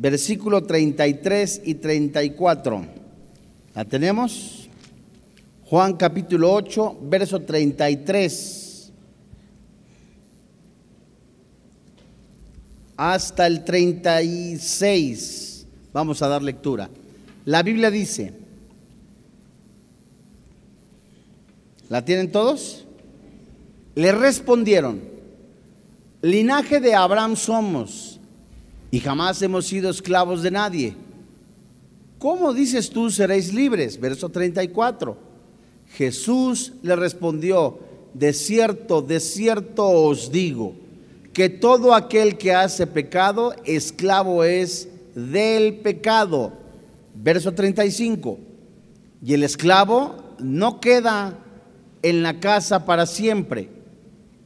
versículo 33 y 34. ¿La tenemos? Juan capítulo 8, verso 33. Hasta el 36. Vamos a dar lectura. La Biblia dice, ¿la tienen todos? Le respondieron, linaje de Abraham somos y jamás hemos sido esclavos de nadie. ¿Cómo dices tú seréis libres? Verso 34. Jesús le respondió, de cierto, de cierto os digo, que todo aquel que hace pecado, esclavo es del pecado. Verso 35. Y el esclavo no queda en la casa para siempre.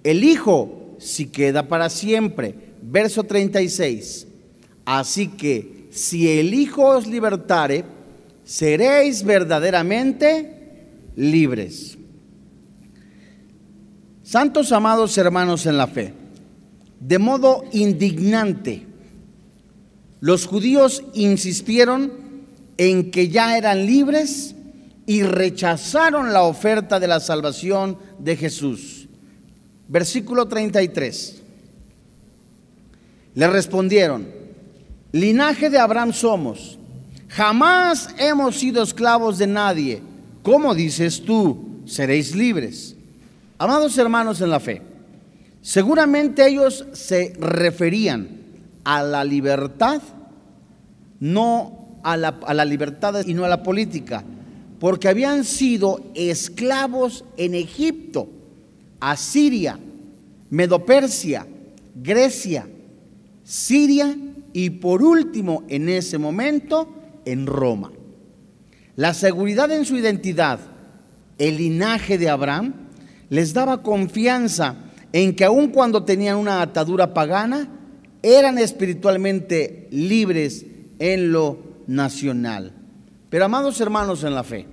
El Hijo si queda para siempre. Verso 36. Así que si el Hijo os libertare, seréis verdaderamente libres. Santos amados hermanos en la fe, de modo indignante, los judíos insistieron en que ya eran libres y rechazaron la oferta de la salvación de Jesús. Versículo 33. Le respondieron, linaje de Abraham somos, jamás hemos sido esclavos de nadie. ¿Cómo dices tú? Seréis libres. Amados hermanos en la fe, seguramente ellos se referían a la libertad, no a la, a la libertad y no a la política, porque habían sido esclavos en Egipto, Asiria, Medopersia, Grecia, Siria y por último en ese momento en Roma. La seguridad en su identidad, el linaje de Abraham, les daba confianza en que aun cuando tenían una atadura pagana, eran espiritualmente libres en lo nacional. Pero amados hermanos en la fe,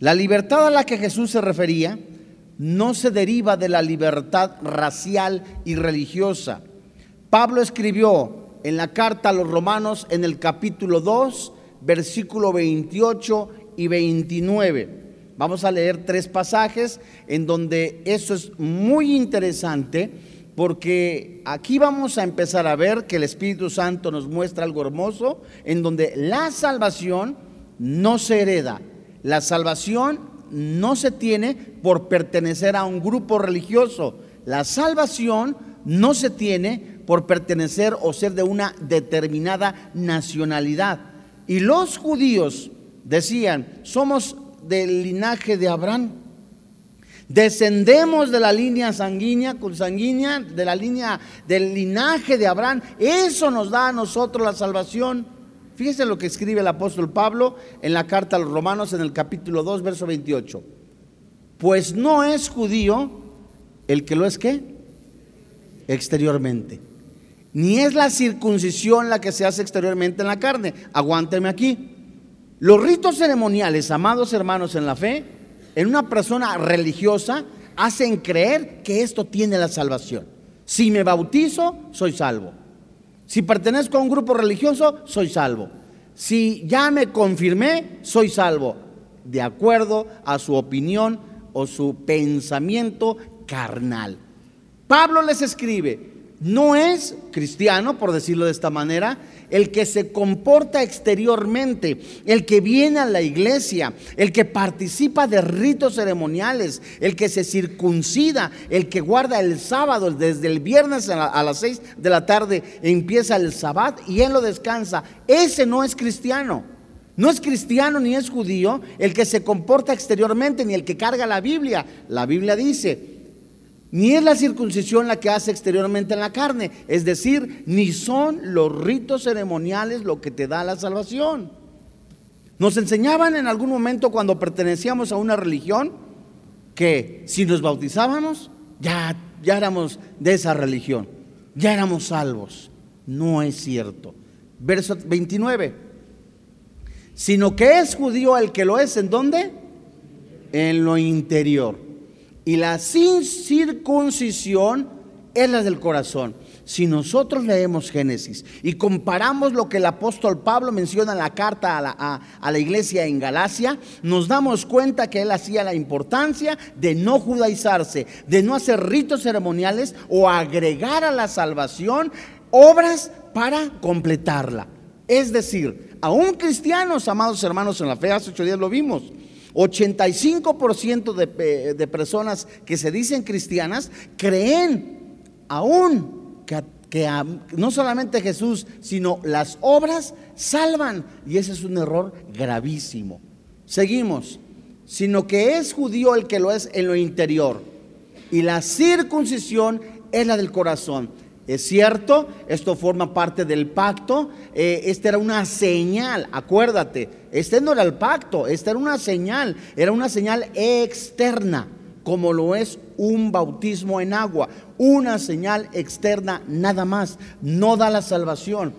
la libertad a la que Jesús se refería no se deriva de la libertad racial y religiosa. Pablo escribió en la carta a los romanos en el capítulo 2, versículo 28 y 29. Vamos a leer tres pasajes en donde eso es muy interesante porque aquí vamos a empezar a ver que el Espíritu Santo nos muestra algo hermoso en donde la salvación no se hereda. La salvación no se tiene por pertenecer a un grupo religioso. La salvación no se tiene por pertenecer o ser de una determinada nacionalidad. Y los judíos decían, somos del linaje de Abraham. Descendemos de la línea sanguínea, sanguínea, de la línea del linaje de Abraham. Eso nos da a nosotros la salvación. Fíjese lo que escribe el apóstol Pablo en la carta a los romanos en el capítulo 2, verso 28. Pues no es judío el que lo es qué? Exteriormente. Ni es la circuncisión la que se hace exteriormente en la carne. Aguánteme aquí. Los ritos ceremoniales, amados hermanos en la fe, en una persona religiosa, hacen creer que esto tiene la salvación. Si me bautizo, soy salvo. Si pertenezco a un grupo religioso, soy salvo. Si ya me confirmé, soy salvo. De acuerdo a su opinión o su pensamiento carnal. Pablo les escribe, no es cristiano, por decirlo de esta manera, el que se comporta exteriormente, el que viene a la iglesia, el que participa de ritos ceremoniales, el que se circuncida, el que guarda el sábado desde el viernes a, las seis de la tarde empieza el sabbat y él lo descansa. Ese no es cristiano. No es cristiano ni es judío el que se comporta exteriormente ni el que carga la Biblia. La Biblia dice, ni es la circuncisión la que hace exteriormente en la carne. Es decir, ni son los ritos ceremoniales lo que te da la salvación. Nos enseñaban en algún momento cuando pertenecíamos a una religión que si nos bautizábamos, ya, ya éramos de esa religión, ya éramos salvos. No es cierto. Verso 29. Sino que es judío el que lo es, ¿en dónde? En lo interior y la sin circuncisión es la del corazón. Si nosotros leemos Génesis y comparamos lo que el apóstol Pablo menciona en la carta a la, a la, iglesia en Galacia, nos damos cuenta que él hacía la importancia de no judaizarse, de no hacer ritos ceremoniales o agregar a la salvación obras para completarla. Es decir, aún cristianos, amados hermanos en la fe, hace ocho días lo vimos, 85% de, eh, de personas que se dicen cristianas creen aún que, que no solamente Jesús, sino las obras salvan. Y ese es un error gravísimo. Seguimos. Sino que es judío el que lo es en lo interior. Y la circuncisión es la del corazón. Es cierto, esto forma parte del pacto. Eh, esta era una señal, acuérdate, este no era el pacto, esta era una señal, era una señal externa, como lo es un bautismo en agua. Una señal externa nada más, no da la salvación.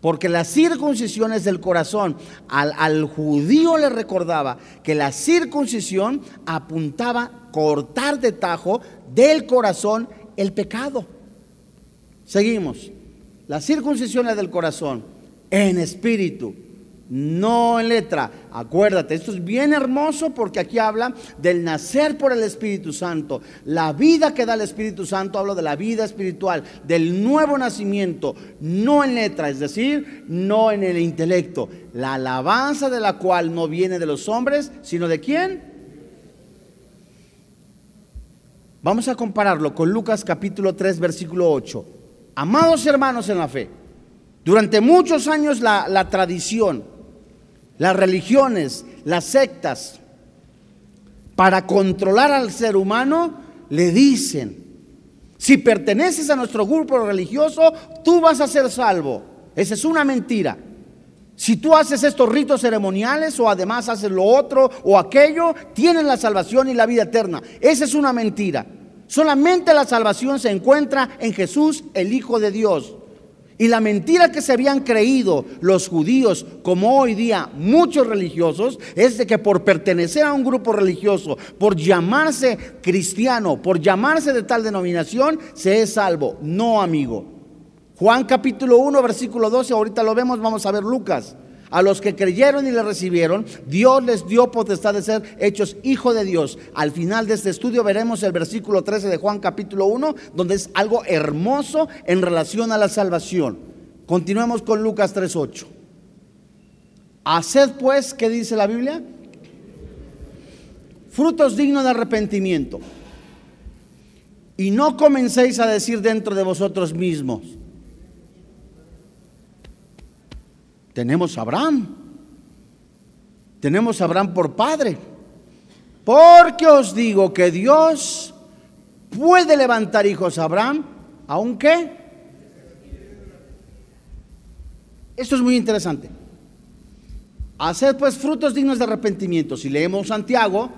Porque la circuncisión es del corazón. Al, al judío le recordaba que la circuncisión apuntaba cortar de tajo del corazón el pecado. Seguimos. La circuncisión es del corazón, en espíritu, no en letra. Acuérdate, esto es bien hermoso porque aquí habla del nacer por el Espíritu Santo. La vida que da el Espíritu Santo, hablo de la vida espiritual, del nuevo nacimiento, no en letra, es decir, no en el intelecto. La alabanza de la cual no viene de los hombres, sino de quién? Vamos a compararlo con Lucas capítulo 3, versículo 8. Amados hermanos en la fe, durante muchos años la, tradición, las religiones, las sectas, para controlar al ser humano, le dicen, si perteneces a nuestro grupo religioso, tú vas a ser salvo. Esa es una mentira. Si tú haces estos ritos ceremoniales o además haces lo otro o aquello, tienes la salvación y la vida eterna. Esa es una mentira. Solamente la salvación se encuentra en Jesús, el Hijo de Dios. Y la mentira que se habían creído los judíos, como hoy día muchos religiosos, es de que por pertenecer a un grupo religioso, por llamarse cristiano, por llamarse de tal denominación, se es salvo. No, amigo. Juan capítulo 1, versículo 12, ahorita lo vemos, vamos a ver Lucas. A los que creyeron y le recibieron, Dios les dio potestad de ser hechos hijo de Dios. Al final de este estudio veremos el versículo 13 de Juan capítulo 1, donde es algo hermoso en relación a la salvación. Continuemos con Lucas 3.8. Haced pues, ¿qué dice la Biblia? Frutos dignos de arrepentimiento. Y no comencéis a decir dentro de vosotros mismos tenemos a Abraham. Tenemos a Abraham por padre. Porque os digo que Dios puede levantar hijos a Abraham, aunque... Esto es muy interesante. Hacer pues frutos dignos de arrepentimiento. Si leemos Santiago,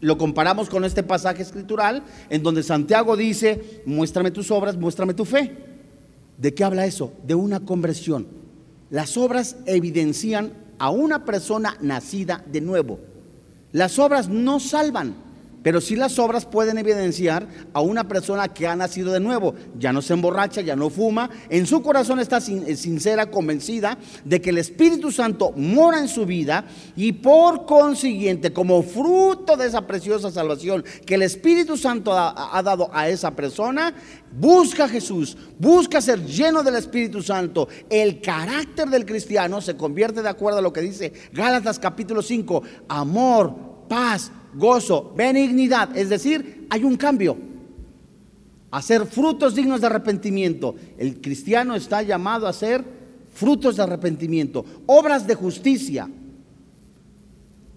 lo comparamos con este pasaje escritural, en donde Santiago dice, muéstrame tus obras, muéstrame tu fe. ¿De qué habla eso? De una conversión. Las obras evidencian a una persona nacida de nuevo. Las obras no salvan, pero sí las obras pueden evidenciar a una persona que ha nacido de nuevo. Ya no se emborracha, ya no fuma. En su corazón está eh, sincera, convencida de que el Espíritu Santo mora en su vida y por consiguiente, como fruto de esa preciosa salvación que el Espíritu Santo ha, dado a esa persona, Busca a Jesús, busca ser lleno del Espíritu Santo. El carácter del cristiano se convierte de acuerdo a lo que dice Gálatas capítulo 5, amor, paz, gozo, benignidad. Es decir, hay un cambio. Hacer frutos dignos de arrepentimiento. El cristiano está llamado a hacer frutos de arrepentimiento, obras de justicia.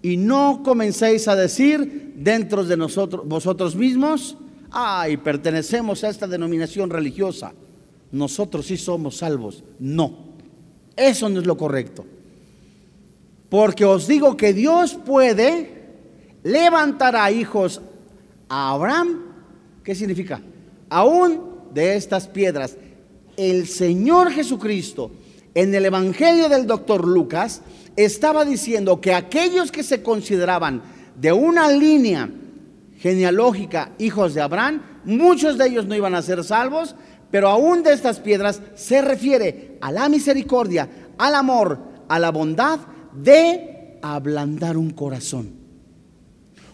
Y no comencéis a decir dentro de nosotros, vosotros mismos, ay, pertenecemos a esta denominación religiosa, nosotros sí somos salvos. No, eso no es lo correcto. Porque os digo que Dios puede levantar a hijos a Abraham. ¿Qué significa? Aún de estas piedras. El Señor Jesucristo en el Evangelio del doctor Lucas estaba diciendo que aquellos que se consideraban de una línea genealógica hijos de Abraham, muchos de ellos no iban a ser salvos, pero aún de estas piedras se refiere a la misericordia, al amor, a la bondad de ablandar un corazón.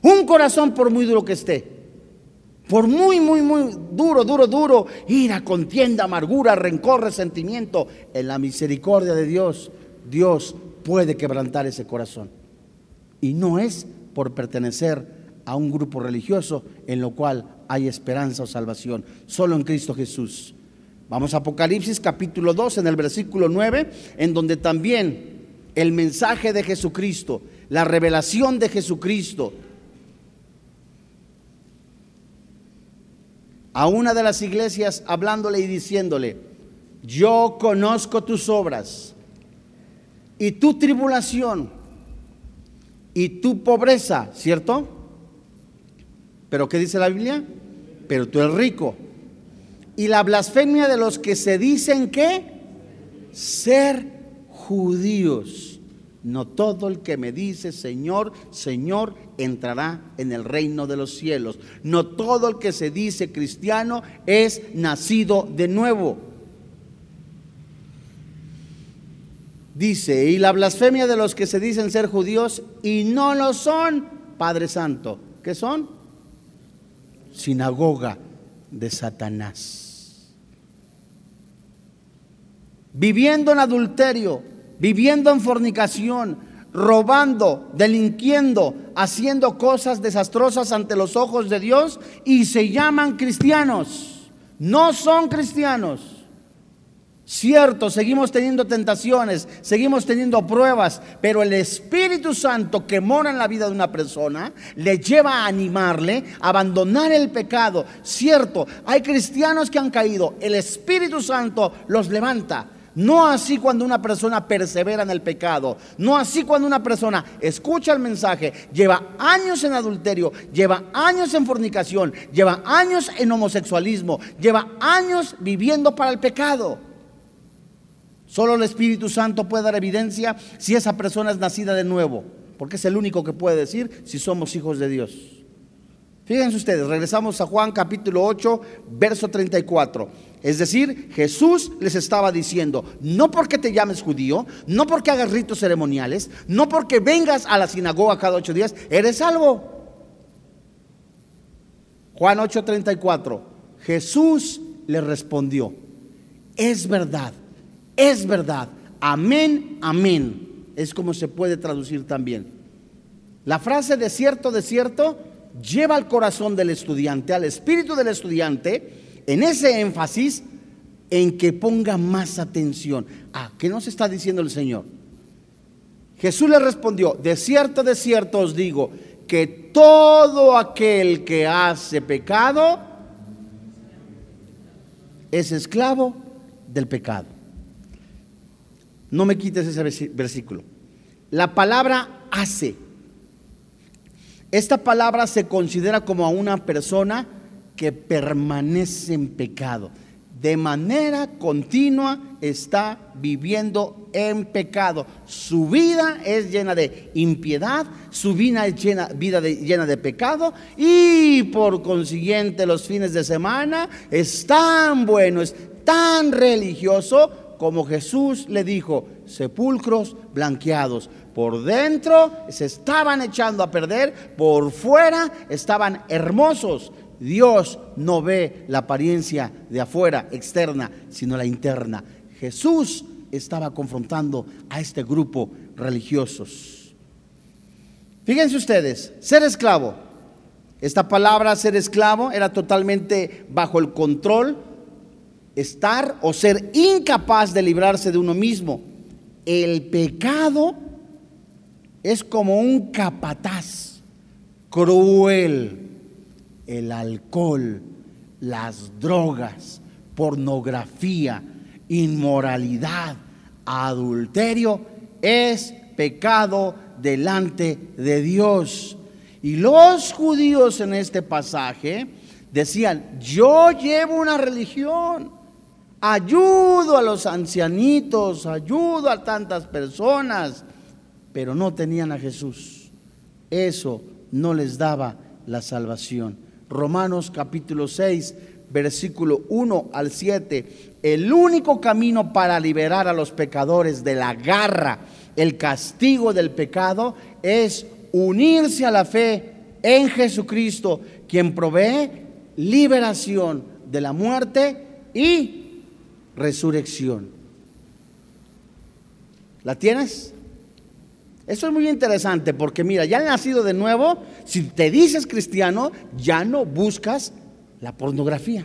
Un corazón por muy duro que esté. Por muy, muy, muy duro, duro, duro, ira, contienda, amargura, rencor, resentimiento, en la misericordia de Dios, Dios puede quebrantar ese corazón. Y no es por pertenecer a un grupo religioso en lo cual hay esperanza o salvación, solo en Cristo Jesús. Vamos a Apocalipsis capítulo 2 en el versículo 9, en donde también el mensaje de Jesucristo, la revelación de Jesucristo, a una de las iglesias hablándole y diciéndole, yo conozco tus obras y tu tribulación y tu pobreza, ¿cierto? Pero ¿qué dice la Biblia? Pero tú eres rico. Y la blasfemia de los que se dicen que ser judíos no todo el que me dice Señor, Señor, entrará en el reino de los cielos. No todo el que se dice cristiano es nacido de nuevo. Dice, y la blasfemia de los que se dicen ser judíos y no lo son, Padre Santo. ¿Qué son? Sinagoga de Satanás. Viviendo en adulterio, viviendo en fornicación, robando, delinquiendo, haciendo cosas desastrosas ante los ojos de Dios y se llaman cristianos. No son cristianos. Cierto, seguimos teniendo tentaciones, seguimos teniendo pruebas, pero el Espíritu Santo que mora en la vida de una persona le lleva a animarle a abandonar el pecado. Cierto, hay cristianos que han caído, el Espíritu Santo los levanta no así cuando una persona persevera en el pecado. No así cuando una persona escucha el mensaje, lleva años en adulterio, lleva años en fornicación, lleva años en homosexualismo, lleva años viviendo para el pecado. Solo el Espíritu Santo puede dar evidencia si esa persona es nacida de nuevo, porque es el único que puede decir si somos hijos de Dios. Fíjense ustedes, regresamos a Juan capítulo 8, verso 34. Es decir, Jesús les estaba diciendo, no porque te llames judío, no porque hagas ritos ceremoniales, no porque vengas a la sinagoga cada ocho días, eres salvo. Juan 8:34, Jesús le respondió, es verdad, es verdad, amén, amén. Es como se puede traducir también. La frase de cierto, de cierto, lleva al corazón del estudiante, al espíritu del estudiante, en ese énfasis en que ponga más atención. Ah, ¿qué nos está diciendo el Señor? Jesús le respondió, de cierto, de cierto os digo, que todo aquel que hace pecado es esclavo del pecado. No me quites ese versículo. La palabra hace esta palabra se considera como a una persona que permanece en pecado. De manera continua está viviendo en pecado. Su vida es llena de impiedad, su vida es llena, vida llena de pecado y por consiguiente los fines de semana es tan bueno, es tan religioso como Jesús le dijo, sepulcros blanqueados. Por dentro se estaban echando a perder, por fuera estaban hermosos. Dios no ve la apariencia de afuera, externa, sino la interna. Jesús estaba confrontando a este grupo religiosos. Fíjense ustedes, ser esclavo. Esta palabra ser esclavo era totalmente bajo el control, estar o ser incapaz de librarse de uno mismo. El pecado es como un capataz cruel. El alcohol, las drogas, pornografía, inmoralidad, adulterio es pecado delante de Dios. Y los judíos en este pasaje decían, yo llevo una religión, ayudo a los ancianitos, ayudo a tantas personas, pero no tenían a Jesús. Eso no les daba la salvación. Romanos capítulo 6, versículo 1 al 7, el único camino para liberar a los pecadores de la garra, el castigo del pecado, es unirse a la fe en Jesucristo, quien provee liberación de la muerte y resurrección. ¿La tienes? Eso es muy interesante porque mira, ya nacido de nuevo, si te dices cristiano, ya no buscas la pornografía.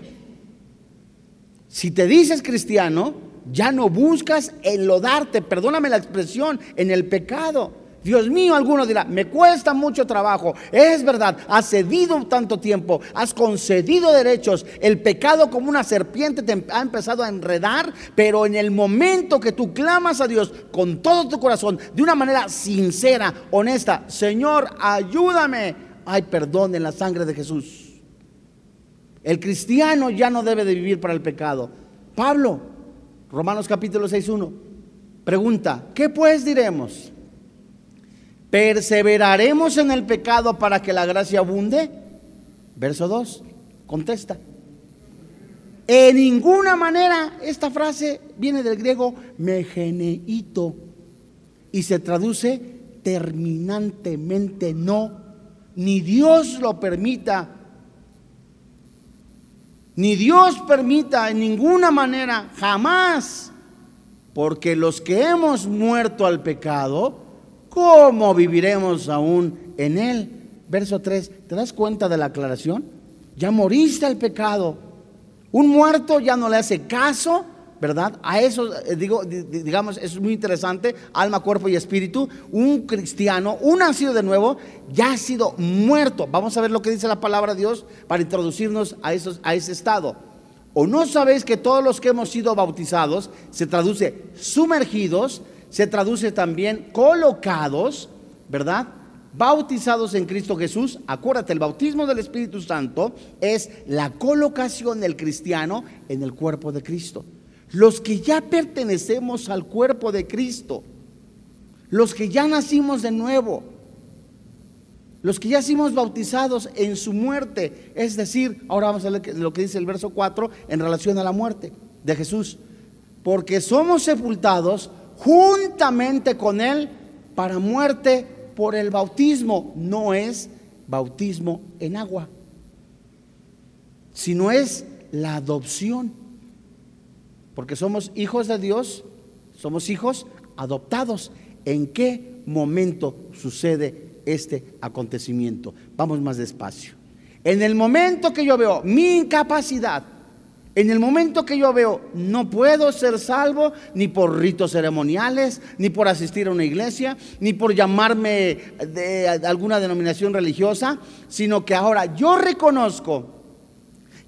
Si te dices cristiano, ya no buscas enlodarte, perdóname la expresión, en el pecado. Dios mío, alguno dirá, me cuesta mucho trabajo. Es verdad, has cedido tanto tiempo, has concedido derechos. El pecado como una serpiente te ha empezado a enredar, pero en el momento que tú clamas a Dios con todo tu corazón, de una manera sincera, honesta, Señor, ayúdame, hay perdón en la sangre de Jesús. El cristiano ya no debe de vivir para el pecado. Pablo, Romanos capítulo 6.1, pregunta, ¿qué pues diremos? ¿Perseveraremos en el pecado para que la gracia abunde? Verso 2, contesta. En ninguna manera esta frase viene del griego megeneito y se traduce terminantemente no, ni Dios lo permita, ni Dios permita en ninguna manera, jamás, porque los que hemos muerto al pecado, ¿cómo viviremos aún en él? Verso 3, ¿te das cuenta de la aclaración? Ya moriste al pecado. Un muerto ya no le hace caso, ¿verdad? A eso, eh, digo, digamos, es muy interesante, alma, cuerpo y espíritu. Un cristiano, un nacido de nuevo, ya ha sido muerto. Vamos a ver lo que dice la palabra de Dios para introducirnos a, esos, a ese estado. ¿O no sabéis que todos los que hemos sido bautizados, se traduce sumergidos, se traduce también colocados, ¿verdad? Bautizados en Cristo Jesús. Acuérdate, el bautismo del Espíritu Santo es la colocación del cristiano en el cuerpo de Cristo. Los que ya pertenecemos al cuerpo de Cristo, los que ya nacimos de nuevo, los que ya fuimos bautizados en su muerte, es decir, ahora vamos a ver lo que dice el verso 4 en relación a la muerte de Jesús, porque somos sepultados juntamente con Él para muerte por el bautismo. No es bautismo en agua, sino es la adopción. Porque somos hijos de Dios, somos hijos adoptados. ¿En qué momento sucede este acontecimiento? Vamos más despacio. En el momento que yo veo mi incapacidad en el momento que yo veo, no puedo ser salvo ni por ritos ceremoniales, ni por asistir a una iglesia, ni por llamarme de alguna denominación religiosa, sino que ahora yo reconozco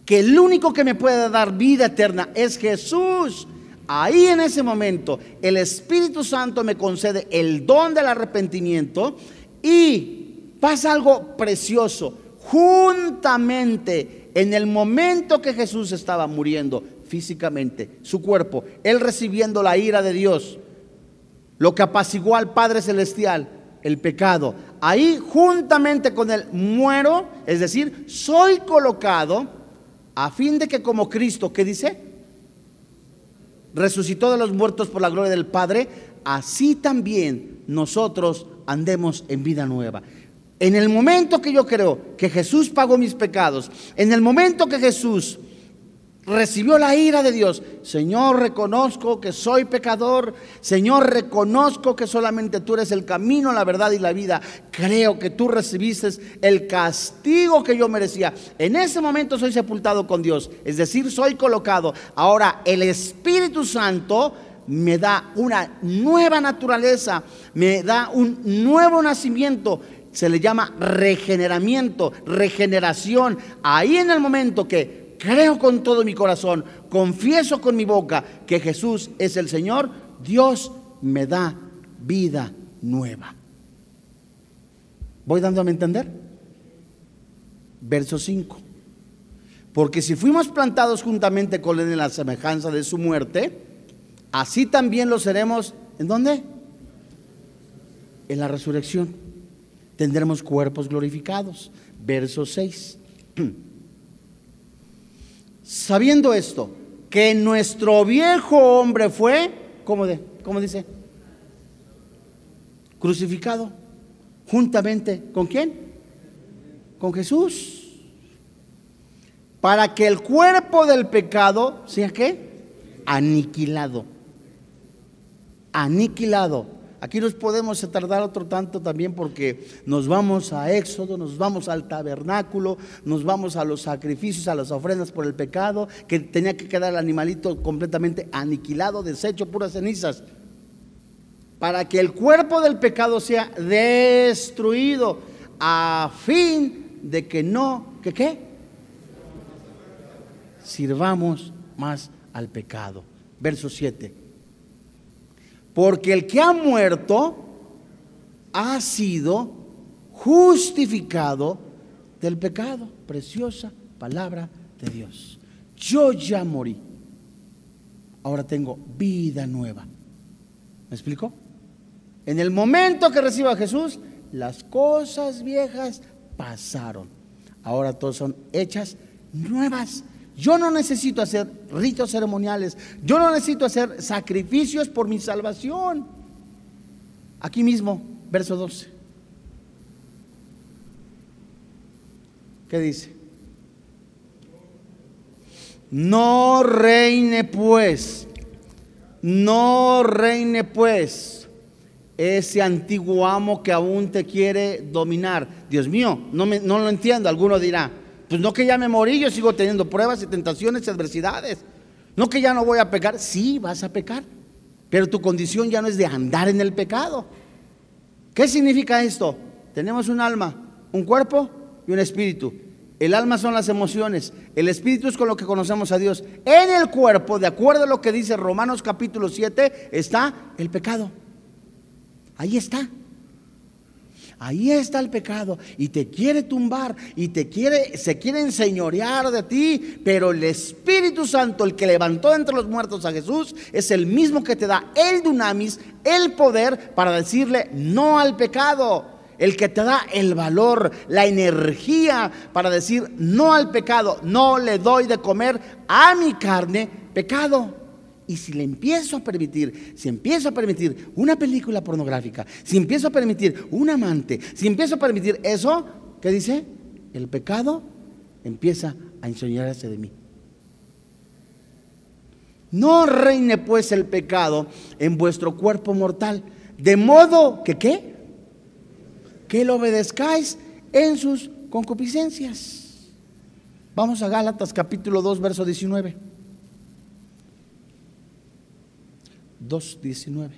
que el único que me puede dar vida eterna es Jesús. Ahí en ese momento el Espíritu Santo me concede el don del arrepentimiento y pasa algo precioso. Juntamente en el momento que Jesús estaba muriendo físicamente, su cuerpo, él recibiendo la ira de Dios, lo que apaciguó al Padre Celestial, el pecado, ahí juntamente con él muero, es decir, soy colocado a fin de que como Cristo, ¿qué dice? Resucitó de los muertos por la gloria del Padre, así también nosotros andemos en vida nueva. En el momento que yo creo que Jesús pagó mis pecados, en el momento que Jesús recibió la ira de Dios, Señor, reconozco que soy pecador, Señor, reconozco que solamente tú eres el camino, la verdad y la vida, creo que tú recibiste el castigo que yo merecía. En ese momento soy sepultado con Dios, es decir, soy colocado. Ahora el Espíritu Santo me da una nueva naturaleza, me da un nuevo nacimiento se le llama regeneramiento, regeneración. Ahí en el momento que creo con todo mi corazón, confieso con mi boca que Jesús es el Señor, Dios me da vida nueva. ¿Voy dándome a entender? Verso 5. Porque si fuimos plantados juntamente con Él en la semejanza de su muerte, así también lo seremos. ¿En dónde? En la resurrección tendremos cuerpos glorificados. Verso 6. sabiendo esto, que nuestro viejo hombre fue, ¿cómo, de, cómo dice? Crucificado, juntamente con quién? Con Jesús. Para que el cuerpo del pecado sea qué? Aniquilado. Aniquilado Aquí nos podemos tardar otro tanto también porque nos vamos a Éxodo, nos vamos al tabernáculo, nos vamos a los sacrificios, a las ofrendas por el pecado, que tenía que quedar el animalito completamente aniquilado, deshecho, puras cenizas, para que el cuerpo del pecado sea destruido a fin de que no, que qué? Sirvamos más al pecado. Verso 7. Porque el que ha muerto ha sido justificado del pecado. Preciosa palabra de Dios. Yo ya morí. Ahora tengo vida nueva. ¿Me explico? En el momento que recibo a Jesús, las cosas viejas pasaron. Ahora todas son hechas nuevas. Yo no necesito hacer ritos ceremoniales. Yo no necesito hacer sacrificios por mi salvación. Aquí mismo, verso 12. ¿Qué dice? No reine pues, no reine pues ese antiguo amo que aún te quiere dominar. Dios mío, no, me, no lo entiendo. Alguno dirá, pues no que ya me morí, yo sigo teniendo pruebas y tentaciones y adversidades. No que ya no voy a pecar, sí vas a pecar, pero tu condición ya no es de andar en el pecado. ¿Qué significa esto? Tenemos un alma, un cuerpo y un espíritu. El alma son las emociones, el espíritu es con lo que conocemos a Dios. En el cuerpo, de acuerdo a lo que dice Romanos capítulo 7, está el pecado. Ahí está. Ahí está el pecado y te quiere tumbar y te quiere se quiere enseñorear de ti, pero el Espíritu Santo, el que levantó entre los muertos a Jesús, es el mismo que te da el dunamis, el poder para decirle no al pecado. El que te da el valor, la energía para decir no al pecado, no le doy de comer a mi carne pecado. Y si le empiezo a permitir, si empiezo a permitir una película pornográfica, si empiezo a permitir un amante, si empiezo a permitir eso, ¿qué dice? El pecado empieza a enseñarse de mí. No reine pues el pecado en vuestro cuerpo mortal, de modo que qué? Que lo obedezcáis en sus concupiscencias. Vamos a Gálatas capítulo 2, verso 19. 2.19.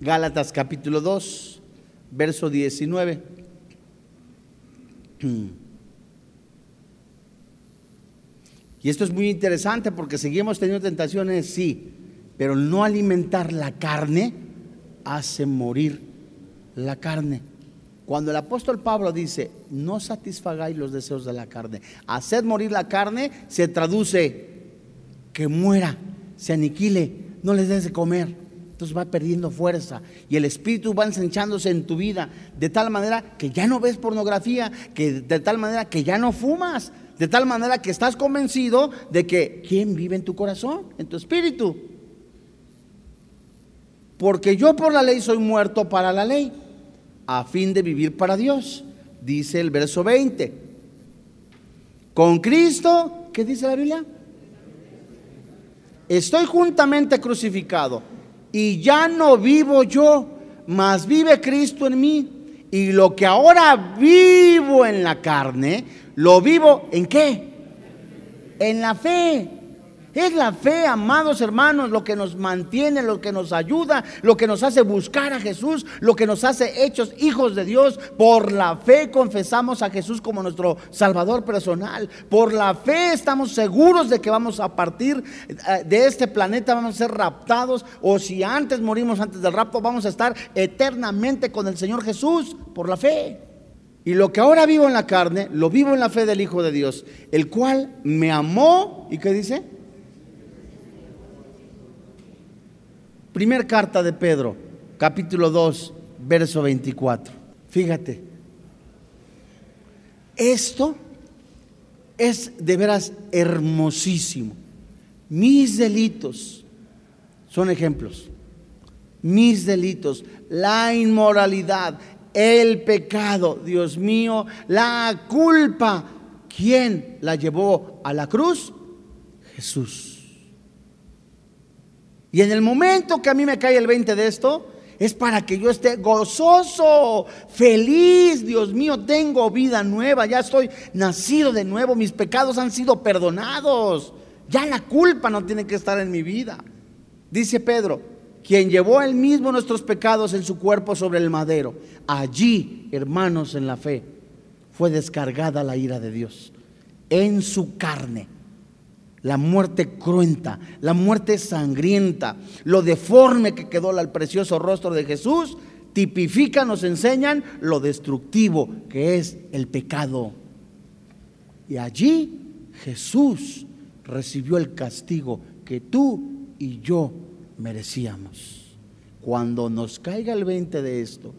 Gálatas capítulo 2, verso 19. Y esto es muy interesante porque seguimos teniendo tentaciones, sí, pero no alimentar la carne hace morir la carne. Cuando el apóstol Pablo dice, no satisfagáis los deseos de la carne, hacer morir la carne se traduce que muera, se aniquile, no les des de comer. Entonces va perdiendo fuerza y el espíritu va ensanchándose en tu vida de tal manera que ya no ves pornografía, que de tal manera que ya no fumas, de tal manera que estás convencido de que ¿quién vive en tu corazón? En tu espíritu. Porque yo por la ley soy muerto para la ley, a fin de vivir para Dios, dice el verso 20. Con Cristo, ¿qué dice la Biblia? Estoy juntamente crucificado y ya no vivo yo, mas vive Cristo en mí. Y lo que ahora vivo en la carne, lo vivo en qué? En la fe. Es la fe, amados hermanos, lo que nos mantiene, lo que nos ayuda, lo que nos hace buscar a Jesús, lo que nos hace hechos hijos de Dios. Por la fe confesamos a Jesús como nuestro Salvador personal. Por la fe estamos seguros de que vamos a partir eh, de este planeta, vamos a ser raptados. O si antes morimos antes del rapto, vamos a estar eternamente con el Señor Jesús por la fe. Y lo que ahora vivo en la carne, lo vivo en la fe del Hijo de Dios, el cual me amó. ¿Y qué dice? Primer carta de Pedro, capítulo 2, verso 24. Fíjate, esto, es de veras hermosísimo. Mis delitos son ejemplos. Mis delitos, la inmoralidad, el pecado, Dios mío, la culpa. ¿Quién la llevó a la cruz? Jesús. Y en el momento que a mí me cae el 20 de esto, es para que yo esté gozoso, feliz. Dios mío, tengo vida nueva, ya estoy nacido de nuevo, mis pecados han sido perdonados. Ya la culpa no tiene que estar en mi vida. Dice Pedro, quien llevó él mismo nuestros pecados en su cuerpo sobre el madero. Allí, hermanos en la fe, fue descargada la ira de Dios en su carne la muerte cruenta, la muerte sangrienta, lo deforme que quedó al precioso rostro de Jesús, tipifican, nos enseñan lo destructivo que es el pecado. Y allí Jesús recibió el castigo que tú y yo merecíamos. Cuando nos caiga el 20 de esto,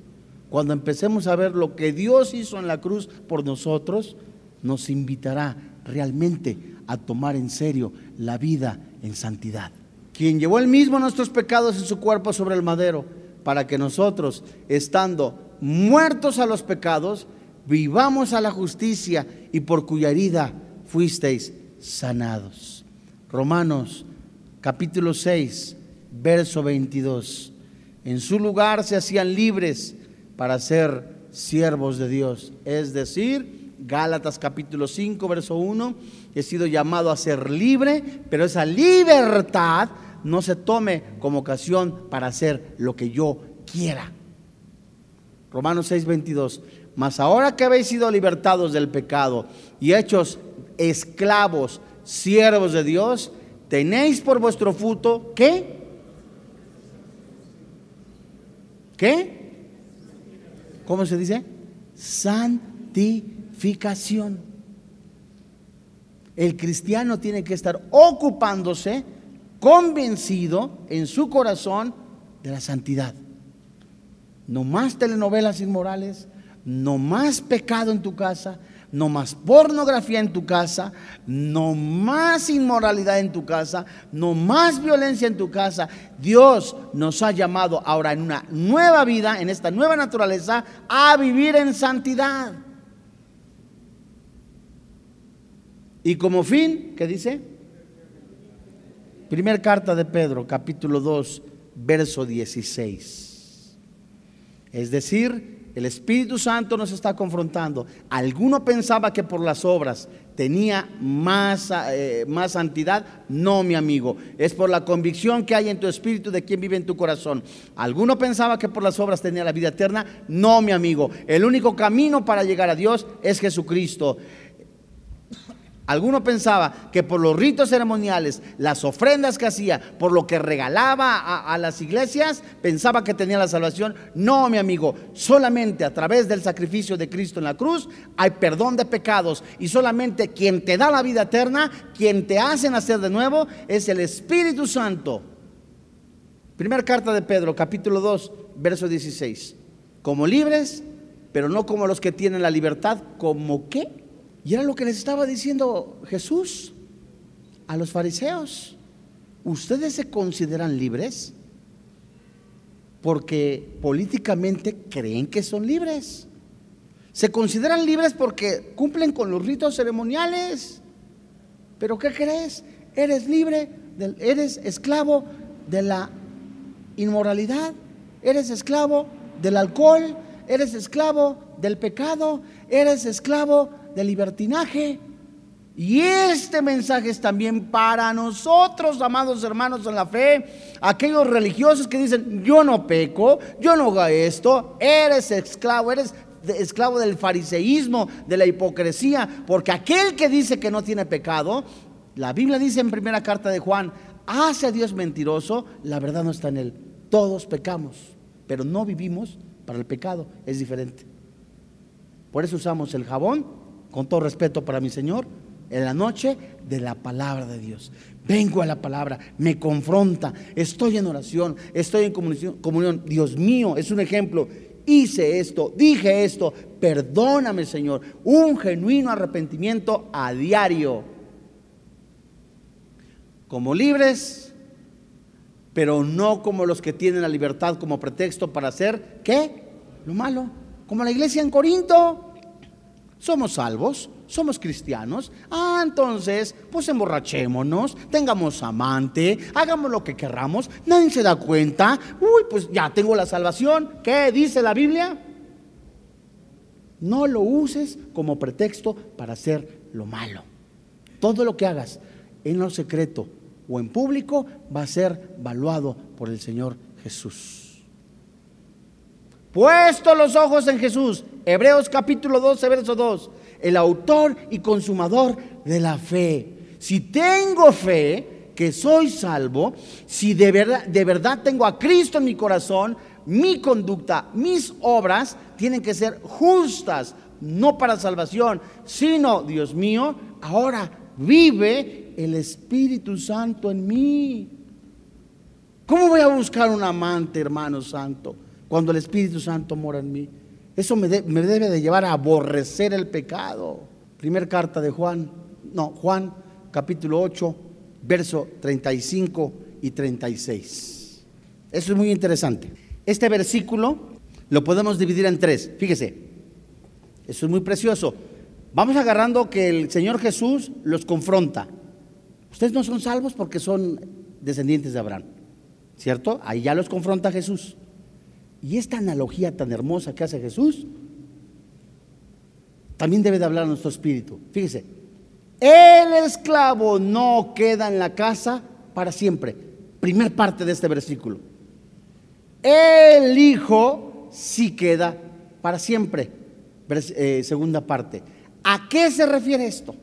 cuando empecemos a ver lo que Dios hizo en la cruz por nosotros, nos invitará realmente a tomar en serio la vida en santidad. Quien llevó el mismo nuestros pecados en su cuerpo sobre el madero, para que nosotros, estando muertos a los pecados, vivamos a la justicia y por cuya herida fuisteis sanados. Romanos capítulo 6, verso 22. En su lugar se hacían libres para ser siervos de Dios, es decir, Gálatas capítulo 5, verso 1, he sido llamado a ser libre, pero esa libertad no se tome como ocasión para hacer lo que yo quiera. Romanos 6, 22. Mas ahora que habéis sido libertados del pecado y hechos esclavos, siervos de Dios, tenéis por vuestro fruto, ¿qué? ¿Qué? ¿Cómo se dice? El cristiano tiene que estar ocupándose, convencido en su corazón de la santidad. No más telenovelas inmorales, no más pecado en tu casa, no más pornografía en tu casa, no más inmoralidad en tu casa, no más violencia en tu casa. Dios nos ha llamado ahora en una nueva vida, en esta nueva naturaleza, a vivir en santidad. Y como fin, ¿qué dice? Primer carta de Pedro, capítulo 2, verso 16. Es decir, el Espíritu Santo nos está confrontando. Alguno pensaba que por las obras tenía más, eh, más santidad. No, mi amigo. Es por la convicción que hay en tu espíritu de quien vive en tu corazón. Alguno pensaba que por las obras tenía la vida eterna. No, mi amigo. El único camino para llegar a Dios es Jesucristo. Alguno pensaba que por los ritos ceremoniales, las ofrendas que hacía, por lo que regalaba a, las iglesias, pensaba que tenía la salvación. No, mi amigo, solamente a través del sacrificio de Cristo en la cruz hay perdón de pecados y solamente quien te da la vida eterna, quien te hace nacer de nuevo, es el Espíritu Santo. Primera carta de Pedro, capítulo 2, verso 16. Como libres, pero no como los que tienen la libertad, como qué? Y era lo que les estaba diciendo Jesús a los fariseos. ¿Ustedes se consideran libres? Porque políticamente creen que son libres. Se consideran libres porque cumplen con los ritos ceremoniales. Pero ¿qué crees? Eres libre, eres esclavo de la inmoralidad, eres esclavo del alcohol, eres esclavo del pecado, eres esclavo de libertinaje. Y este mensaje es también para nosotros, amados hermanos en la fe, aquellos religiosos que dicen, yo no peco, yo no hago esto, eres esclavo, eres esclavo del fariseísmo, de la hipocresía, porque aquel que dice que no tiene pecado, la Biblia dice en primera carta de Juan, hace a Dios mentiroso, la verdad no está en él. Todos pecamos, pero no vivimos para el pecado, es diferente. Por eso usamos el jabón con todo respeto para mi Señor, en la noche de la palabra de Dios. Vengo a la palabra, me confronta, estoy en oración, estoy en comunión, Dios mío, es un ejemplo. hice esto, dije esto, perdóname Señor. Un genuino arrepentimiento a diario. Como libres, pero no como los que tienen la libertad como pretexto para hacer, ¿qué? Lo malo. Como la iglesia en Corinto. Somos salvos, somos cristianos. Ah, entonces, pues emborrachémonos, tengamos amante, hagamos lo que querramos, nadie se da cuenta. Uy, pues ya tengo la salvación. ¿Qué dice la Biblia? No lo uses como pretexto para hacer lo malo. Todo lo que hagas en lo secreto o en público va a ser valuado por el Señor Jesús. Puesto los ojos en Jesús, Hebreos capítulo 12, verso 2, el autor y consumador de la fe. Si tengo fe, que soy salvo, si de verdad, de verdad tengo a Cristo en mi corazón, mi conducta, mis obras tienen que ser justas, no para salvación, sino, Dios mío, ahora vive el Espíritu Santo en mí. ¿Cómo voy a buscar un amante, hermano santo, cuando el Espíritu Santo mora en mí? Eso me, debe de llevar a aborrecer el pecado. Primer carta de Juan, no, Juan capítulo 8, verso 35 y 36. Eso es muy interesante. Este versículo lo podemos dividir en tres. Fíjese, eso es muy precioso. Vamos agarrando que el Señor Jesús los confronta. Ustedes no son salvos porque son descendientes de Abraham, ¿cierto? Ahí ya los confronta Jesús. Y esta analogía tan hermosa que hace Jesús, también debe de hablar a nuestro espíritu. Fíjese, el esclavo no queda en la casa para siempre. Primer parte de este versículo. El hijo sí queda para siempre. Eh, segunda parte. ¿A qué se refiere esto?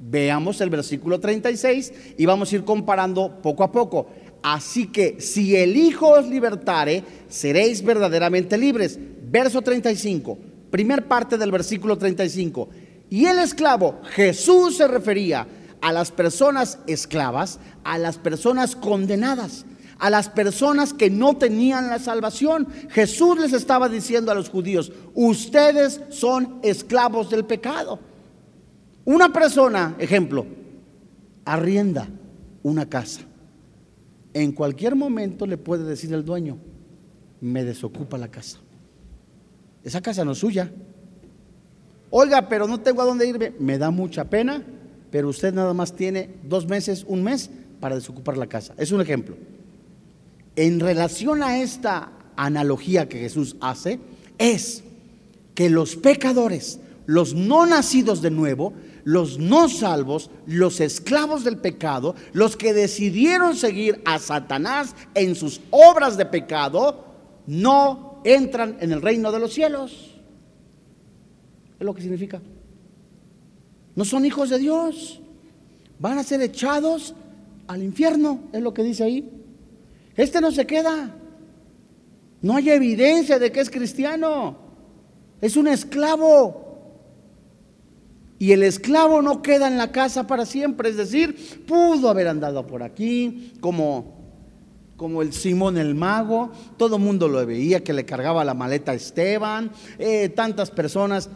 Veamos el versículo 36 y vamos a ir comparando poco a poco. Así que si el Hijo os libertare, seréis verdaderamente libres. Verso 35, primer parte del versículo 35. Y el esclavo, Jesús se refería a las personas esclavas, a las personas condenadas, a las personas que no tenían la salvación. Jesús les estaba diciendo a los judíos, ustedes son esclavos del pecado. Una persona, ejemplo, arrienda una casa en cualquier momento le puede decir el dueño, me desocupa la casa. Esa casa no es suya. Oiga, pero no tengo a dónde irme. Me da mucha pena, pero usted nada más tiene dos meses, un mes para desocupar la casa. Es un ejemplo. En relación a esta analogía que Jesús hace, es que los pecadores, los no nacidos de nuevo, los no salvos, los esclavos del pecado, los que decidieron seguir a Satanás en sus obras de pecado, no entran en el reino de los cielos. Es lo que significa. No son hijos de Dios. Van a ser echados al infierno, es lo que dice ahí. Este no se queda. No hay evidencia de que es cristiano. Es un esclavo. Y el esclavo no queda en la casa para siempre, es decir, pudo haber andado por aquí como, como el Simón el mago, todo el mundo lo veía que le cargaba la maleta a Esteban, eh, tantas personas,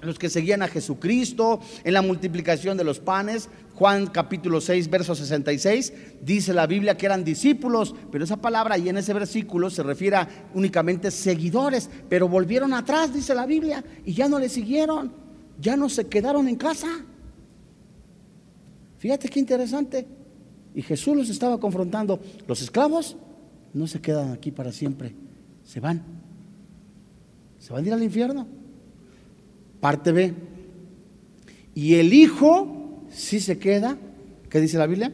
los que seguían a Jesucristo. En la multiplicación de los panes. Juan capítulo 6, verso 66, dice la Biblia que eran discípulos, pero esa palabra ahí en ese versículo se refiere a únicamente seguidores, pero volvieron atrás, dice la Biblia, y ya no le siguieron ya no se quedaron en casa. Fíjate qué interesante. Y Jesús los estaba confrontando. Los esclavos no se quedan aquí para siempre. Se van. Se van a ir al infierno. Parte B. Y el Hijo sí se queda. ¿Qué dice la Biblia?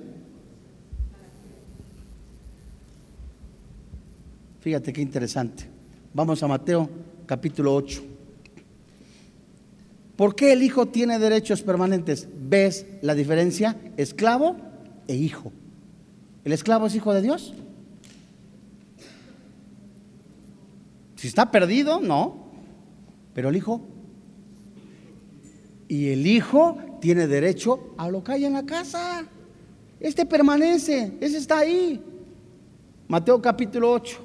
Fíjate qué interesante. Vamos a Mateo capítulo 8. ¿Por qué el hijo tiene derechos permanentes? ¿Ves la diferencia? Esclavo e hijo. ¿El esclavo es hijo de Dios? Si está perdido, no. Pero el hijo. Y el hijo tiene derecho a lo que hay en la casa. Este permanece, ese está ahí. Mateo capítulo 8,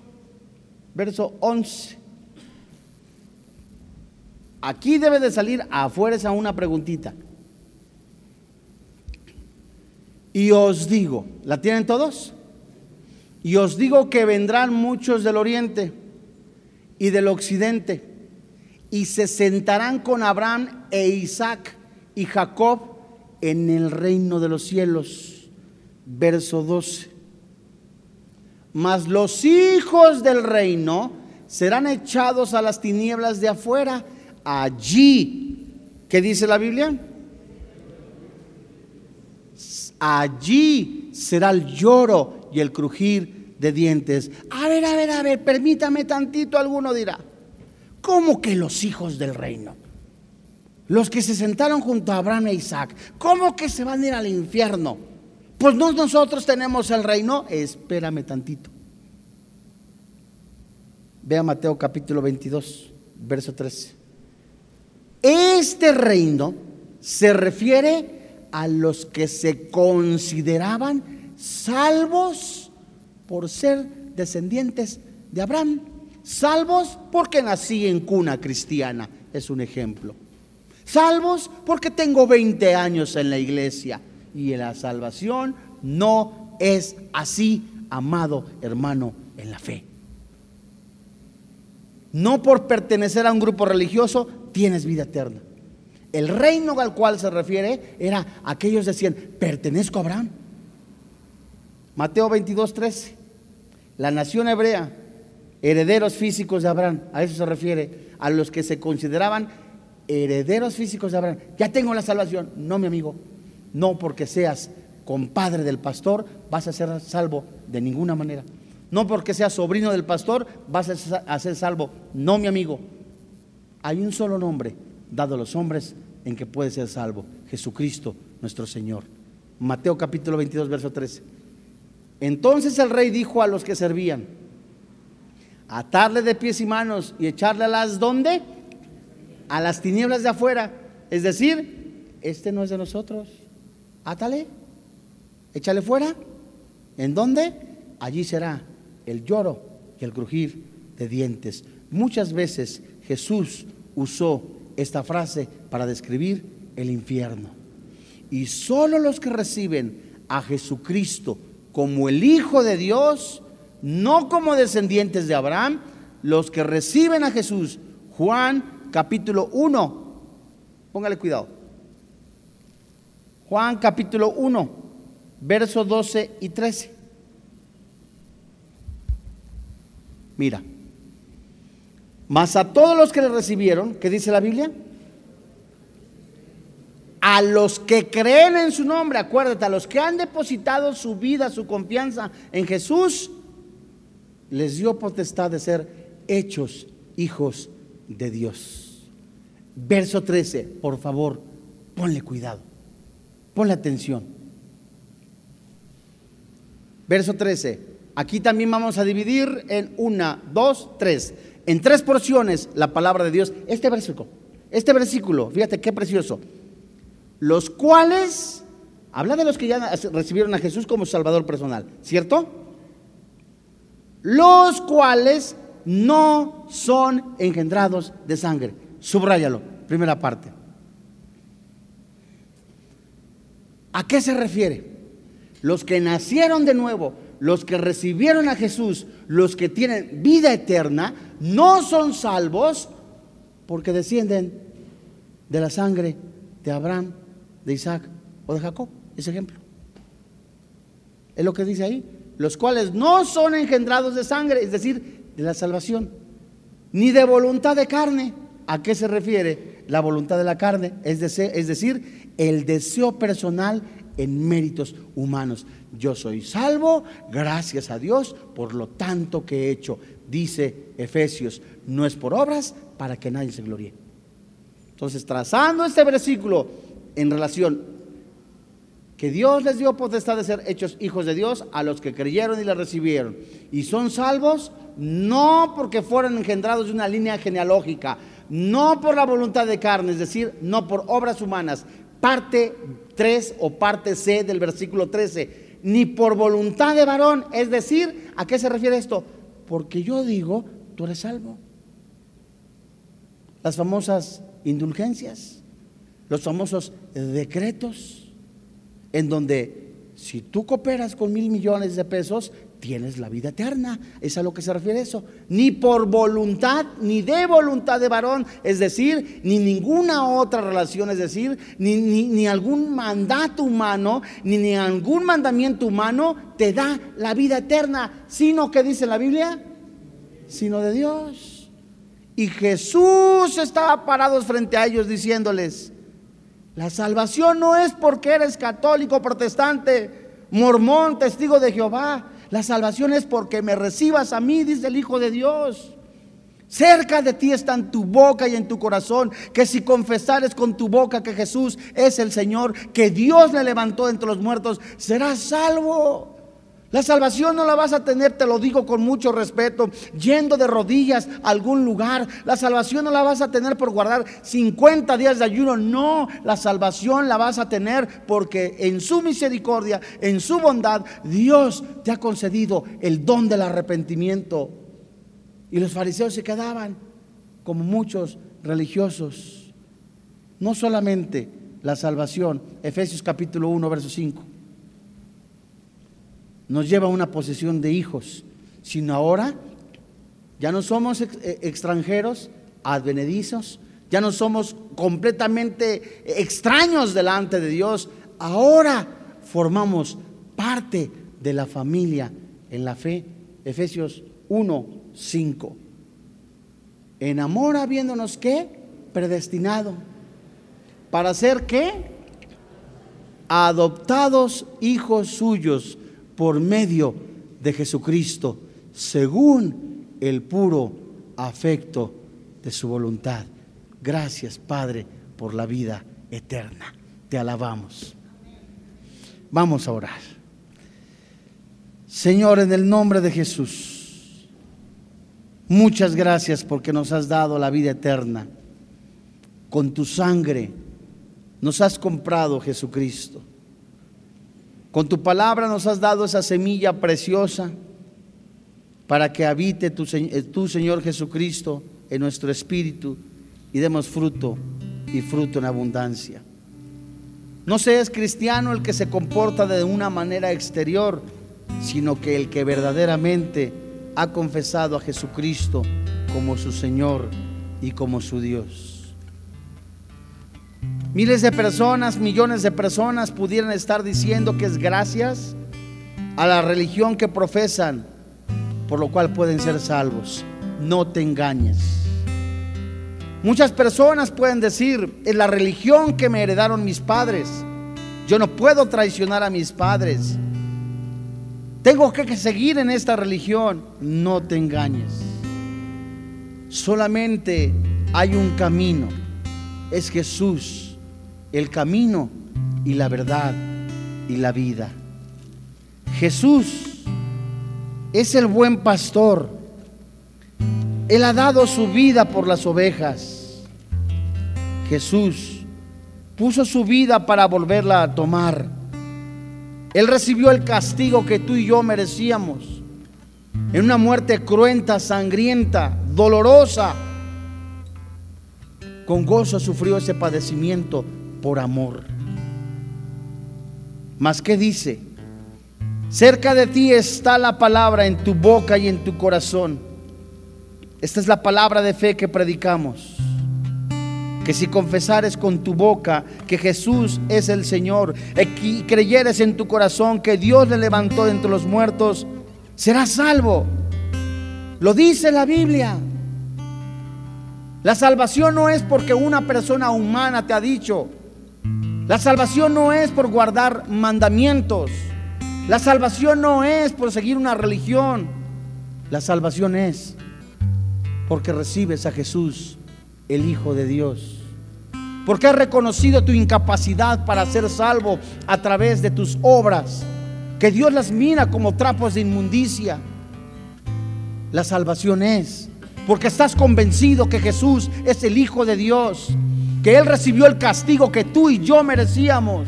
verso 11. Aquí debe de salir afuera esa una preguntita. Y os digo, ¿la tienen todos? Y os digo que vendrán muchos del oriente y del occidente y se sentarán con Abraham e Isaac y Jacob en el reino de los cielos. Verso 12. Mas los hijos del reino serán echados a las tinieblas de afuera. Allí, ¿qué dice la Biblia? Allí será el lloro y el crujir de dientes. A ver, a ver, a ver, permítame tantito, alguno dirá. ¿Cómo que los hijos del reino? Los que se sentaron junto a Abraham e Isaac, ¿cómo que se van a ir al infierno? Pues no nosotros tenemos el reino. Espérame tantito. Vea Mateo capítulo 22, verso 13. Este reino se refiere a los que se consideraban salvos por ser descendientes de Abraham. Salvos porque nací en cuna cristiana, es un ejemplo. Salvos porque tengo 20 años en la iglesia. Y la salvación no es así, amado hermano, en la fe. No por pertenecer a un grupo religioso tienes vida eterna. El reino al cual se refiere era aquellos decían, pertenezco a Abraham. Mateo 22, 13. La nación hebrea, herederos físicos de Abraham, a eso se refiere, a los que se consideraban herederos físicos de Abraham. Ya tengo la salvación. No, mi amigo, no porque seas compadre del pastor vas a ser salvo de ninguna manera. No porque seas sobrino del pastor vas a ser salvo. No, mi amigo. Hay un solo nombre dado a los hombres en que puede ser salvo. Jesucristo, nuestro Señor. Mateo capítulo 22, verso 13. Entonces el rey dijo a los que servían, atarle de pies y manos y echarle a las ¿dónde? A las tinieblas de afuera. Es decir, este no es de nosotros. Átale, échale fuera. ¿En dónde? Allí será el lloro y el crujir de dientes. Muchas veces Jesús usó esta frase para describir el infierno. Y solo los que reciben a Jesucristo como el Hijo de Dios, no como descendientes de Abraham, los que reciben a Jesús, Juan capítulo 1, póngale cuidado. Juan capítulo 1, versos 12 y 13. Mira. Mas a todos los que le recibieron, ¿qué dice la Biblia? A los que creen en su nombre, acuérdate, a los que han depositado su vida, su confianza en Jesús, les dio potestad de ser hechos hijos de Dios. Verso 13, por favor, ponle cuidado, ponle atención. Verso 13, aquí también vamos a dividir en una, dos, tres en tres porciones la palabra de Dios. Este versículo, este versículo, fíjate qué precioso. Los cuales, habla de los que ya recibieron a Jesús como Salvador personal, ¿cierto? Los cuales no son engendrados de sangre. Subráyalo, primera parte. ¿A qué se refiere? Los que nacieron de nuevo, los que recibieron a Jesús, los que tienen vida eterna, no son salvos porque descienden de la sangre de Abraham, de Isaac o de Jacob. Ese ejemplo. Es lo que dice ahí. Los cuales no son engendrados de sangre, es decir, de la salvación, ni de voluntad de carne. ¿A qué se refiere la voluntad de la carne? Es, decir, el deseo personal en méritos humanos. Yo soy salvo, gracias a Dios, por lo tanto que he hecho, dice Efesios, no es por obras para que nadie se gloríe. Entonces, trazando este versículo en relación que Dios les dio potestad de ser hechos hijos de Dios a los que creyeron y le recibieron. Y son salvos no porque fueron engendrados de una línea genealógica, no por la voluntad de carne, es decir, no por obras humanas. Parte 3 o parte C del versículo 13 ni por voluntad de varón. Es decir, ¿a qué se refiere esto? Porque yo digo, tú eres salvo. Las famosas indulgencias, los famosos decretos, en donde si tú cooperas con mil millones de pesos, tienes la vida eterna. Es a lo que se refiere eso. Ni por voluntad, ni de voluntad de varón, es decir, ni ninguna otra relación, es decir, ni, ni, algún mandato humano, ni, ni algún mandamiento humano te da la vida eterna, sino que dice la Biblia, sino de Dios. Y Jesús estaba parado frente a ellos diciéndoles, la salvación no es porque eres católico, protestante, mormón, testigo de Jehová. La salvación es porque me recibas a mí, dice el Hijo de Dios. Cerca de ti está en tu boca y en tu corazón, que si confesares con tu boca que Jesús es el Señor, que Dios le levantó entre los muertos, serás salvo. La salvación no la vas a tener, te lo digo con mucho respeto, yendo de rodillas a algún lugar. La salvación no la vas a tener por guardar 50 días de ayuno. No, la salvación la vas a tener porque en su misericordia, en su bondad, Dios te ha concedido el don del arrepentimiento. Y los fariseos se quedaban como muchos religiosos. No solamente la salvación, Efesios capítulo 1, verso 5 nos lleva a una posesión de hijos, sino ahora ya no somos eh, extranjeros, advenedizos, ya no somos completamente extraños delante de Dios, ahora formamos parte de la familia en la fe. Efesios 1, 5. En amor habiéndonos qué? Predestinado. ¿Para ser qué? Adoptados hijos suyos por medio de Jesucristo, según el puro afecto de su voluntad. Gracias, Padre, por la vida eterna. Te alabamos. Vamos a orar. Señor, en el nombre de Jesús, muchas gracias porque nos has dado la vida eterna. Con tu sangre nos has comprado, Jesucristo. Con tu palabra nos has dado esa semilla preciosa para que habite tu, eh, tu, Señor Jesucristo en nuestro espíritu y demos fruto y fruto en abundancia. No seas cristiano el que se comporta de una manera exterior, sino que el que verdaderamente ha confesado a Jesucristo como su Señor y como su Dios. Miles de personas, millones de personas pudieran estar diciendo que es gracias a la religión que profesan, por lo cual pueden ser salvos. No te engañes. Muchas personas pueden decir, es la religión que me heredaron mis padres. Yo no puedo traicionar a mis padres. Tengo que seguir en esta religión. No te engañes. Solamente hay un camino. Es Jesús el camino y la verdad y la vida. Jesús es el buen pastor. Él ha dado su vida por las ovejas. Jesús puso su vida para volverla a tomar. Él recibió el castigo que tú y yo merecíamos. En una muerte cruenta, sangrienta, dolorosa. Con gozo sufrió ese padecimiento por amor. Mas ¿qué dice? Cerca de ti está la palabra en tu boca y en tu corazón. Esta es la palabra de fe que predicamos. Que si confesares con tu boca que Jesús es el Señor y creyeres en tu corazón que Dios le levantó de entre los muertos, serás salvo. Lo dice la Biblia. La salvación no es porque una persona humana te ha dicho, la salvación no es por guardar mandamientos. La salvación no es por seguir una religión. La salvación es porque recibes a Jesús, el Hijo de Dios. Porque has reconocido tu incapacidad para ser salvo a través de tus obras. Que Dios las mira como trapos de inmundicia. La salvación es porque estás convencido que Jesús es el Hijo de Dios que Él recibió el castigo que tú y yo merecíamos,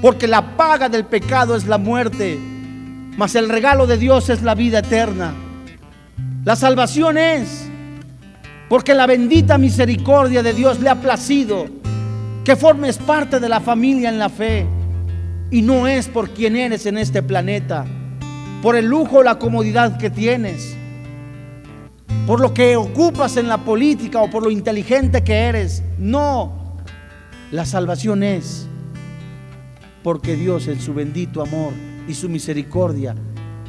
porque la paga del pecado es la muerte, mas el regalo de Dios es la vida eterna. La salvación es Porque la bendita misericordia de Dios le ha placido que formes parte de la familia en la fe. Y no es por quien eres en este planeta, por el lujo o la comodidad que tienes, por lo que ocupas en la política o por lo inteligente que eres. No, la salvación es porque Dios en su bendito amor y su misericordia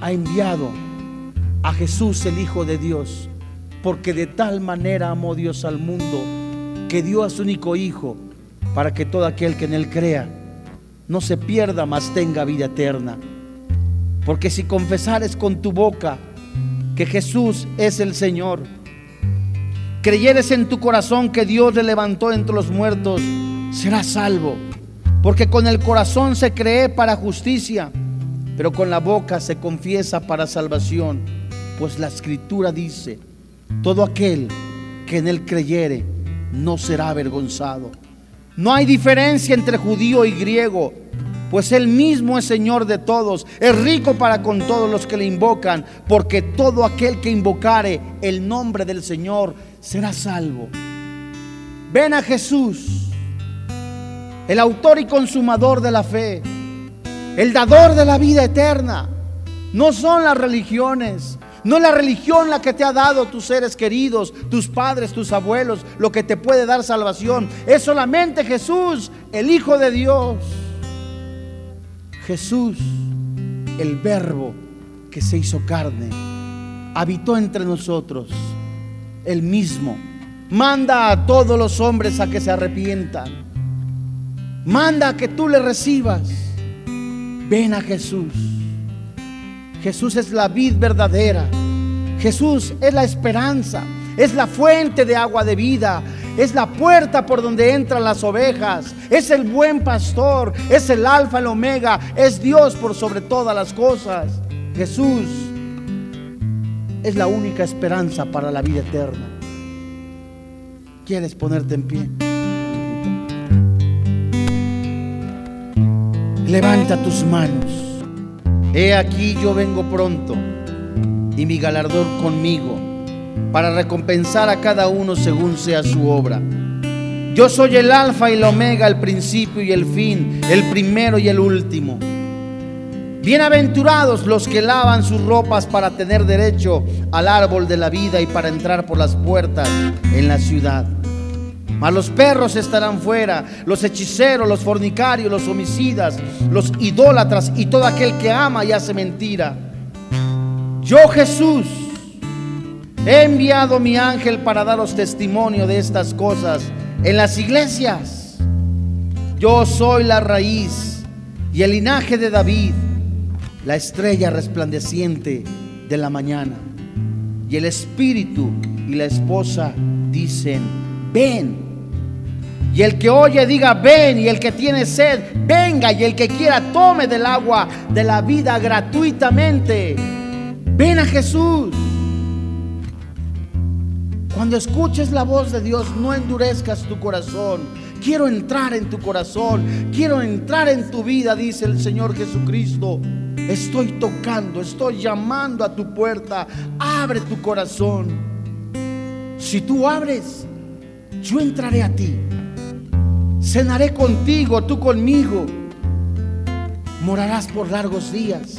ha enviado a Jesús el Hijo de Dios, porque de tal manera amó Dios al mundo que dio a su único Hijo para que todo aquel que en él crea no se pierda, mas tenga vida eterna. Porque si confesares con tu boca que Jesús es el Señor, creyeres en tu corazón que Dios le levantó entre los muertos, serás salvo. Porque con el corazón se cree para justicia, pero con la boca se confiesa para salvación. Pues la escritura dice, todo aquel que en él creyere no será avergonzado. No hay diferencia entre judío y griego, pues Él mismo es Señor de todos, es rico para con todos los que le invocan, porque todo aquel que invocare el nombre del Señor será salvo. Ven a Jesús, el autor y consumador de la fe, el dador de la vida eterna. No son las religiones, no es la religión la que te ha dado tus seres queridos, tus padres, tus abuelos, lo que te puede dar salvación. Es solamente Jesús, el Hijo de Dios. Jesús, el verbo que se hizo carne, habitó entre nosotros, el mismo. Manda a todos los hombres a que se arrepientan. Manda a que tú le recibas. Ven a Jesús. Jesús es la vid verdadera. Jesús es la esperanza. Es la fuente de agua de vida. Es la puerta por donde entran las ovejas. Es el buen pastor. Es el alfa, el omega. Es Dios por sobre todas las cosas. Jesús es la única esperanza para la vida eterna. ¿Quieres ponerte en pie? Levanta tus manos. He aquí yo vengo pronto y mi galardón conmigo para recompensar a cada uno según sea su obra. Yo soy el alfa y el omega, el principio y el fin, el primero y el último. Bienaventurados los que lavan sus ropas para tener derecho al árbol de la vida y para entrar por las puertas en la ciudad. Mas los perros estarán fuera, los hechiceros, los fornicarios, los homicidas, los idólatras y todo aquel que ama y hace mentira. Yo Jesús he enviado mi ángel para daros testimonio de estas cosas en las iglesias. Yo soy la raíz y el linaje de David, la estrella resplandeciente de la mañana. Y el espíritu y la esposa dicen, ven. Y el que oye diga, ven. Y el que tiene sed, venga. Y el que quiera, tome del agua de la vida gratuitamente. Ven a Jesús. Cuando escuches la voz de Dios, no endurezcas tu corazón. Quiero entrar en tu corazón. Quiero entrar en tu vida, dice el Señor Jesucristo. Estoy tocando, estoy llamando a tu puerta. Abre tu corazón. Si tú abres, yo entraré a ti. Cenaré contigo, tú conmigo. Morarás por largos días